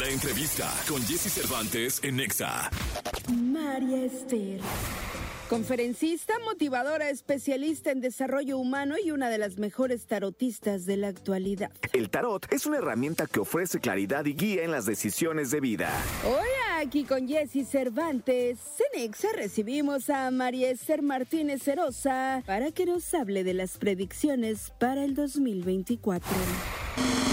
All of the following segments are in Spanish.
La entrevista con Jesse Cervantes en Nexa. María Esther. Conferencista, motivadora, especialista en desarrollo humano y una de las mejores tarotistas de la actualidad. El tarot es una herramienta que ofrece claridad y guía en las decisiones de vida. Hoy aquí con Jesse Cervantes, en Nexa recibimos a María Esther Martínez Cerosa para que nos hable de las predicciones para el 2024.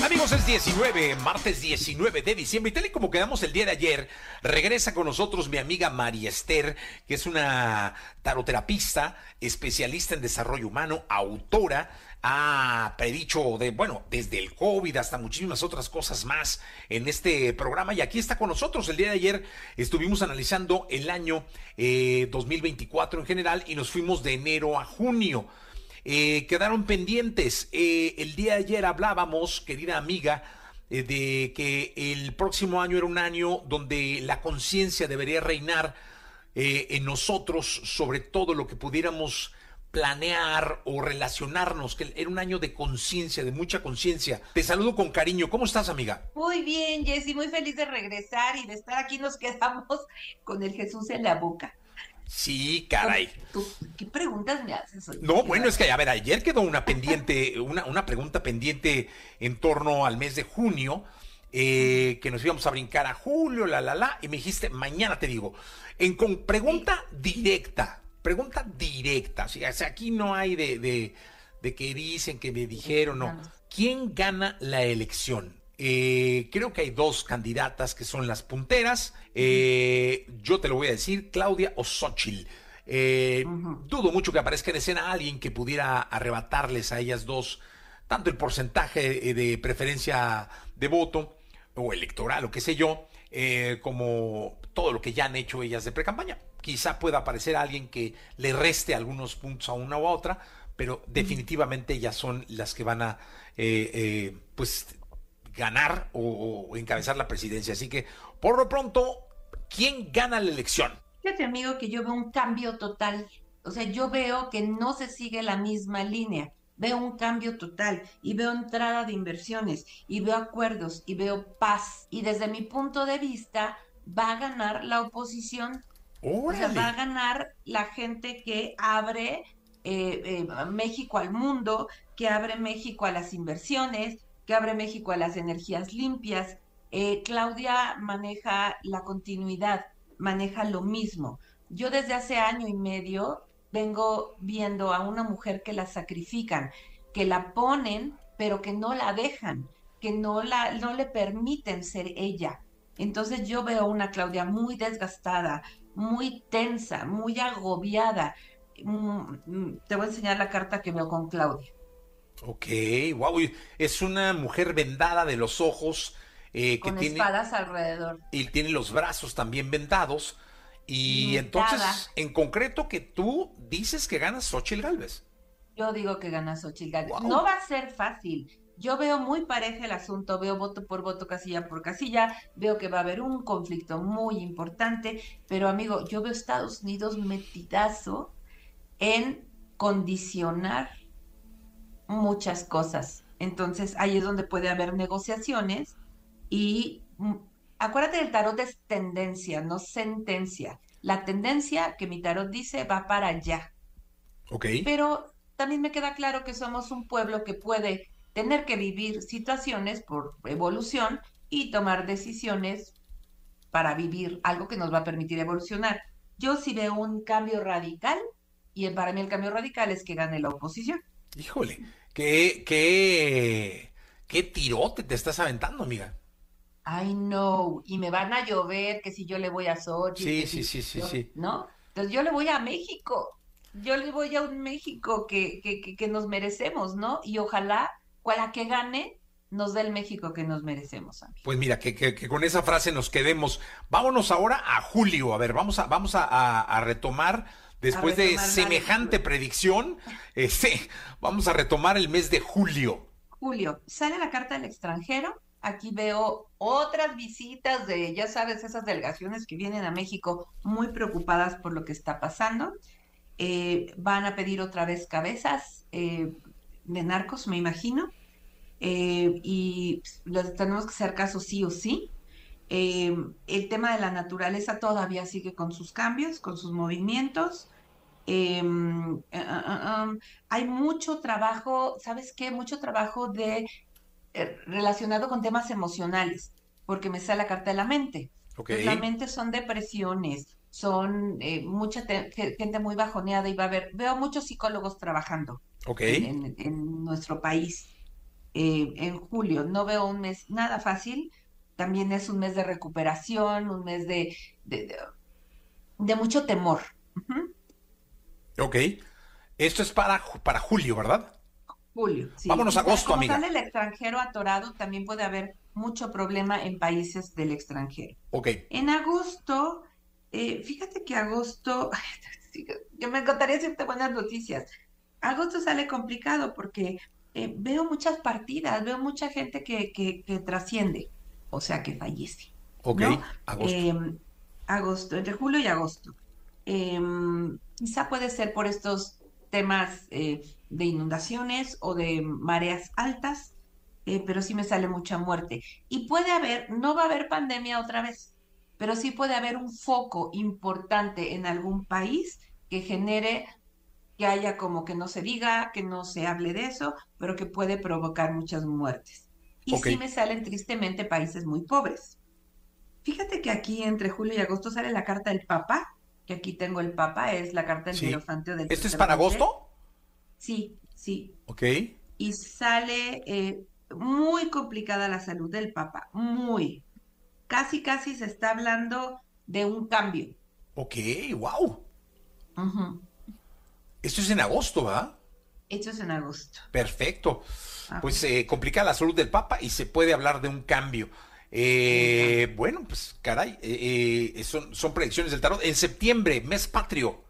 Amigos, es 19, martes 19 de diciembre y tal y como quedamos el día de ayer, regresa con nosotros mi amiga María Esther, que es una taroterapista, especialista en desarrollo humano, autora, ha predicho de, bueno, desde el COVID hasta muchísimas otras cosas más en este programa y aquí está con nosotros. El día de ayer estuvimos analizando el año 2024 eh, en general y nos fuimos de enero a junio. Eh, quedaron pendientes. Eh, el día de ayer hablábamos, querida amiga, eh, de que el próximo año era un año donde la conciencia debería reinar en nosotros sobre todo lo que pudiéramos planear o relacionarnos, que era un año de conciencia, de mucha conciencia. Te saludo con cariño. ¿Cómo estás, amiga? Muy bien, Jessy, muy feliz de regresar y de estar aquí. Nos quedamos con el Jesús en la boca. Sí, caray. ¿Qué preguntas me haces hoy? No, bueno, es que, a ver, ayer quedó una pendiente, una, una pregunta pendiente en torno al mes de junio, eh, que nos íbamos a brincar a julio, la, la, la, y me dijiste, mañana te digo, en con pregunta directa, pregunta directa, o sea, aquí no hay de, de, de que dicen, que me dijeron, no. ¿Quién gana la elección? Eh, creo que hay dos candidatas que son las punteras. Eh, yo te lo voy a decir, Claudia o Xochitl. Eh, dudo mucho que aparezca en escena alguien que pudiera arrebatarles a ellas dos tanto el porcentaje de preferencia de voto o electoral o qué sé yo, como todo lo que ya han hecho ellas de pre-campaña. Quizá pueda aparecer alguien que le reste algunos puntos a una u a otra, pero definitivamente ellas son las que van a pues ganar o, encabezar la presidencia. Así que, por lo pronto, ¿quién gana la elección? Fíjate, amigo, que yo veo un cambio total. O sea, yo veo que no se sigue la misma línea. Veo un cambio total y veo entrada de inversiones y veo acuerdos y veo paz. Y desde mi punto de vista, va a ganar la oposición. O sea, va a ganar la gente que abre eh, eh, México al mundo, que abre México a las inversiones, que abre México a las energías limpias. Eh, Claudia maneja la continuidad, maneja lo mismo. Yo desde hace año y medio vengo viendo a una mujer que la sacrifican, que la ponen, pero que no la dejan, que no, la, no le permiten ser ella. Entonces yo veo una Claudia muy desgastada, muy tensa, muy agobiada. Mm, mm, te voy a enseñar la carta que veo con Claudia. Ok, wow, es una mujer vendada de los ojos. Eh, que Con tiene, espadas alrededor. Y tiene los brazos también vendados. Y entonces, en concreto, que tú dices que ganas Xochitl Galvez. Yo digo que ganas Xochitl Galvez. No va a ser fácil. Yo veo muy pareja el asunto, veo voto por voto, casilla por casilla, veo que va a haber un conflicto muy importante, pero amigo, yo veo Estados Unidos metidazo en condicionar muchas cosas. Entonces ahí es donde puede haber negociaciones y mm, acuérdate del tarot es tendencia, no sentencia. La tendencia que mi tarot dice va para allá. Ok. Pero también me queda claro que somos un pueblo que puede tener que vivir situaciones por evolución y tomar decisiones para vivir algo que nos va a permitir evolucionar. Yo sí veo un cambio radical y para mí el cambio radical es que gane la oposición. Híjole, qué, qué, qué tirote te estás aventando, amiga. I know, y me van a llover que si yo le voy a Sochi. Sí, sí, sí, sí, sí. ¿No? Entonces yo le voy a México. Yo le voy a un México que, que, que, nos merecemos, ¿no? Y ojalá, cuala que gane, nos dé el México que nos merecemos. Amigo. Pues mira, que, que, con esa frase nos quedemos. Vámonos ahora a julio. A ver, vamos a, vamos a, a retomar Después de semejante predicción, este, vamos a retomar el mes de julio. Julio, sale la carta del extranjero. Aquí veo otras visitas de, ya sabes, esas delegaciones que vienen a México muy preocupadas por lo que está pasando. Eh, van a pedir otra vez cabezas eh, de narcos, me imagino. Eh, y les tenemos que hacer caso sí o sí. Eh, el tema de la naturaleza todavía sigue con sus cambios, con sus movimientos. Ah, ah, hay mucho trabajo, ¿sabes qué? Mucho trabajo de eh, relacionado con temas emocionales, porque me sale la carta de la mente. Ok. La mente son depresiones, son eh, mucha te- ge- gente muy bajoneada y va a haber, veo muchos psicólogos trabajando Ok. en, en nuestro país eh, en julio. No veo un mes nada fácil. También es un mes de recuperación, un mes de, de, de- de mucho temor. Ujú. Ok. Esto es para, para julio, ¿verdad? Julio. sí. Vámonos a agosto, como amiga. el extranjero atorado, también puede haber mucho problema en países del extranjero. Ok. En agosto, eh, fíjate que agosto, yo me encantaría decirte buenas noticias. Agosto sale complicado porque eh, veo muchas partidas, veo mucha gente que, que, que trasciende, o sea, que fallece. Ok. ¿no? Agosto. Em, agosto, entre julio y agosto. Em, quizá puede ser por estos temas eh, de inundaciones o de mareas altas, eh, pero sí me sale mucha muerte. Y puede haber, no va a haber pandemia otra vez, pero sí puede haber un foco importante en algún país que genere que haya como que no se diga, que no se hable de eso, pero que puede provocar muchas muertes. Y sí me salen tristemente países muy pobres. Fíjate que aquí entre julio y agosto sale la carta del Papa, que aquí tengo el Papa, es la carta del Sí. Del ¿Este es para agosto? Sí, sí. Ok. Y sale eh, muy complicada la salud del Papa, muy. Casi, casi se está hablando de un cambio. Ok, wow. Esto es en agosto, ¿verdad? Es en agosto. Perfecto. Ah. Pues eh, complica la salud del Papa y se puede hablar de un cambio. Eh, bueno, pues caray, eh, eh, son, son predicciones del tarot. En septiembre, mes patrio.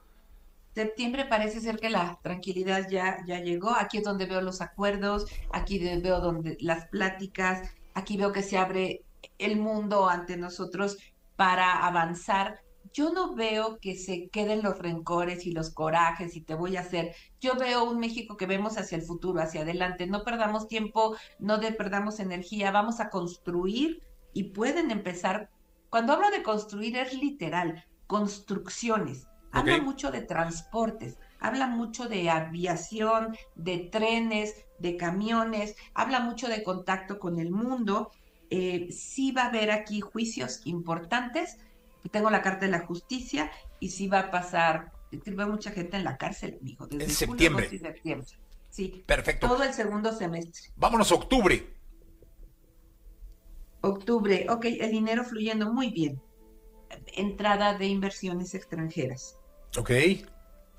Septiembre parece ser que la tranquilidad ya, ya llegó. Aquí es donde veo los acuerdos, aquí veo donde las pláticas, aquí veo que se abre el mundo ante nosotros para avanzar. Yo no veo que se queden los rencores y los corajes y te voy a hacer. Yo veo un México que vemos hacia el futuro, hacia adelante. No perdamos tiempo, no de- perdamos energía, vamos a construir y pueden empezar. Cuando hablo de construir es literal, construcciones. Habla mucho de transportes, habla mucho de aviación, de trenes, de camiones, habla mucho de contacto con el mundo. Eh, sí va a haber aquí juicios importantes. Tengo la carta de la justicia y sí va a pasar. Mucha gente en la cárcel, amigo. Desde En septiembre. Sí, Perfecto. todo el segundo semestre. Vámonos a octubre. Octubre, ok, el dinero fluyendo muy bien. Entrada de inversiones extranjeras. Ok.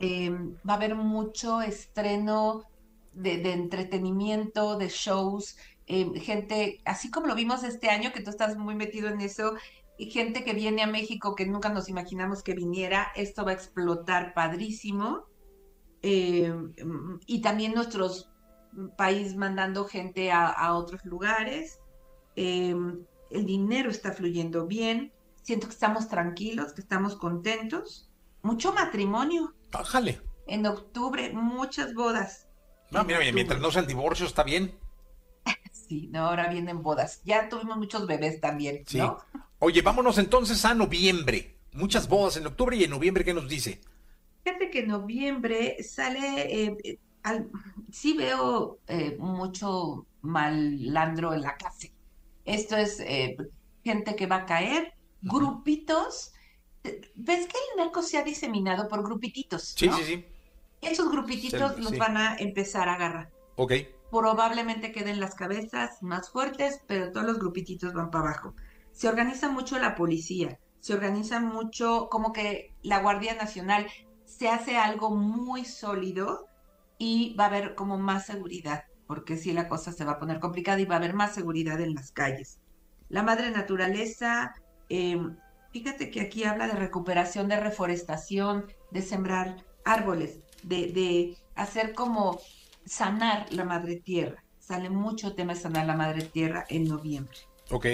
Eh, va a haber mucho estreno de, de entretenimiento, de shows, eh, gente, así como lo vimos este año, que tú estás muy metido en eso, y gente que viene a México que nunca nos imaginamos que viniera, esto va a explotar padrísimo. Eh, y también nuestros país mandando gente a, a otros lugares. Eh, el dinero está fluyendo bien. Siento que estamos tranquilos, que estamos contentos. Mucho matrimonio. Bájale. En octubre, muchas bodas. No, En mira, mientras no sean divorcios, está bien. Sí, no, ahora vienen bodas. Ya tuvimos muchos bebés también, Sí. ¿no? Oye, vámonos entonces a noviembre. Muchas bodas en octubre y en noviembre, ¿qué nos dice? Fíjate que en noviembre sale, eh, eh, al- sí veo eh, mucho malandro en la calle. Esto es eh, gente que va a caer, grupitos. ¿Ves que el narco se ha diseminado por grupititos, Sí, ¿no? sí, sí. Esos grupititos Sí, los sí. van a empezar a agarrar. Ok. probablemente queden las cabezas más fuertes, pero todos los grupititos van para abajo. Se organiza mucho la policía, se organiza mucho como que la Guardia Nacional se hace algo muy sólido y va a haber como más seguridad, porque si la cosa se va a poner complicada y va a haber más seguridad en las calles. La madre naturaleza, eh, fíjate que aquí habla de recuperación, de reforestación, de sembrar árboles, de, de hacer como sanar la madre tierra. Sale mucho tema de sanar la madre tierra en noviembre. Ok.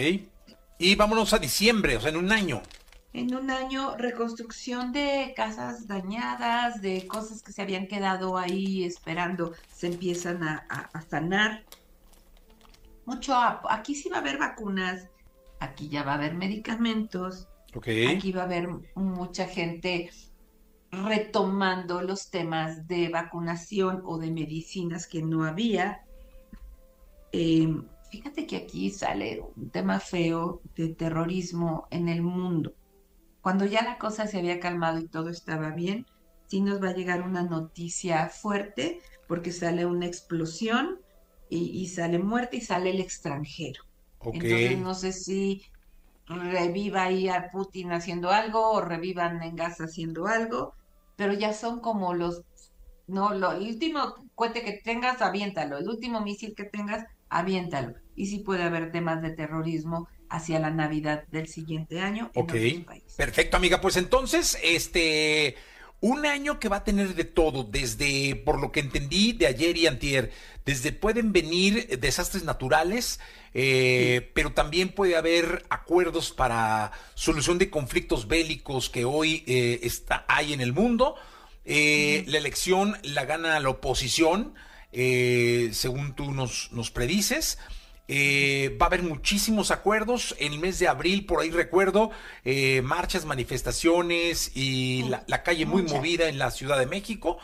Y vámonos a diciembre, o sea, en un año. En un año, reconstrucción de casas dañadas, de cosas que se habían quedado ahí esperando, se empiezan a, a- a sanar. Mucho, aquí sí va a haber vacunas, aquí ya va a haber medicamentos, aquí va a haber mucha gente retomando los temas de vacunación o de medicinas que no había. Em, fíjate que aquí sale un tema feo de terrorismo en el mundo. Cuando ya la cosa se había calmado y todo estaba bien, sí nos va a llegar una noticia fuerte porque sale una explosión y, sale muerte y sale el extranjero. Entonces no sé si reviva ahí a Putin haciendo algo o revivan en Gaza haciendo algo, pero ya son como los, no, lo, el último cohete que tengas, aviéntalo, el último misil que tengas, aviéntalo. Y sí puede haber temas de terrorismo hacia la Navidad del siguiente año. En ok, perfecto amiga, pues entonces, este un año que va a tener de todo, desde, por lo que entendí de ayer y antier, desde pueden venir desastres naturales, eh, pero también puede haber acuerdos para solución de conflictos bélicos que hoy eh, está, hay en el mundo. Eh, la elección la gana la oposición, según tú nos, nos predices. Eh, va a haber muchísimos acuerdos. En el mes de abril, por ahí recuerdo, eh, marchas, manifestaciones y la, calle muy movida en la Ciudad de México.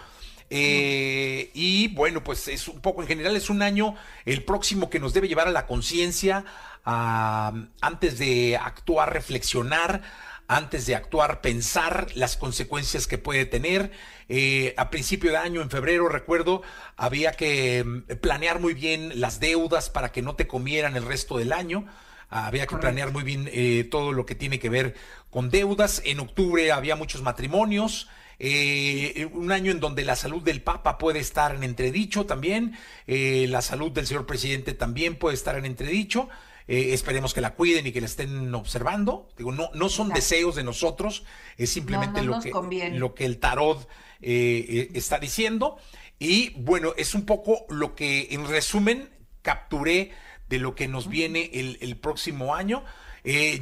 Eh, y bueno, pues es un poco en general, es un año el próximo que nos debe llevar a la conciencia, antes de actuar, reflexionar antes de actuar, pensar las consecuencias que puede tener. Eh, a principio de año, en febrero, recuerdo, había que mm, planear muy bien las deudas para que no te comieran el resto del año. Había que planear muy bien eh, todo lo que tiene que ver con deudas. En octubre había muchos matrimonios. Eh, un año en donde la salud del Papa puede estar en entredicho también, la salud del señor presidente también puede estar en entredicho. Eh, esperemos que la cuiden y que la estén observando. Digo, no, no son deseos de nosotros, es simplemente lo, que, lo que el tarot eh, eh, está diciendo. Y bueno, es un poco lo que en resumen capturé de lo que nos viene el, próximo año.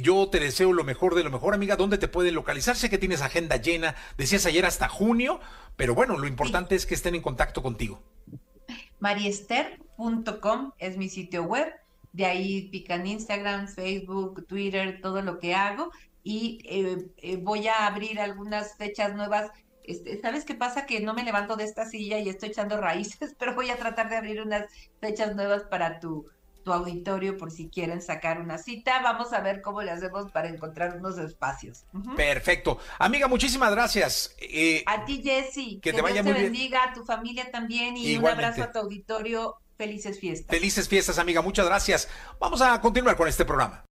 yo te deseo lo mejor de lo mejor, amiga. ¿Dónde te pueden localizar? Sé que tienes agenda llena. Decías ayer hasta junio, pero bueno, lo importante es que estén en contacto contigo. Mariester.com es mi sitio web de ahí pican Instagram, Facebook, Twitter, todo lo que hago y eh, eh, voy a abrir algunas fechas nuevas. Este, ¿Sabes qué pasa? Que no me levanto de esta silla y estoy echando raíces, pero voy a tratar de abrir unas fechas nuevas para tu, tu auditorio por si quieren sacar una cita. Vamos a ver cómo le hacemos para encontrar unos espacios. Perfecto. Amiga, muchísimas gracias. Eh, a ti, Jessy. Que, te vaya muy bendiga, a tu familia también y un abrazo a tu auditorio Felices fiestas. Felices fiestas, amiga. Muchas gracias. Vamos a continuar con este programa.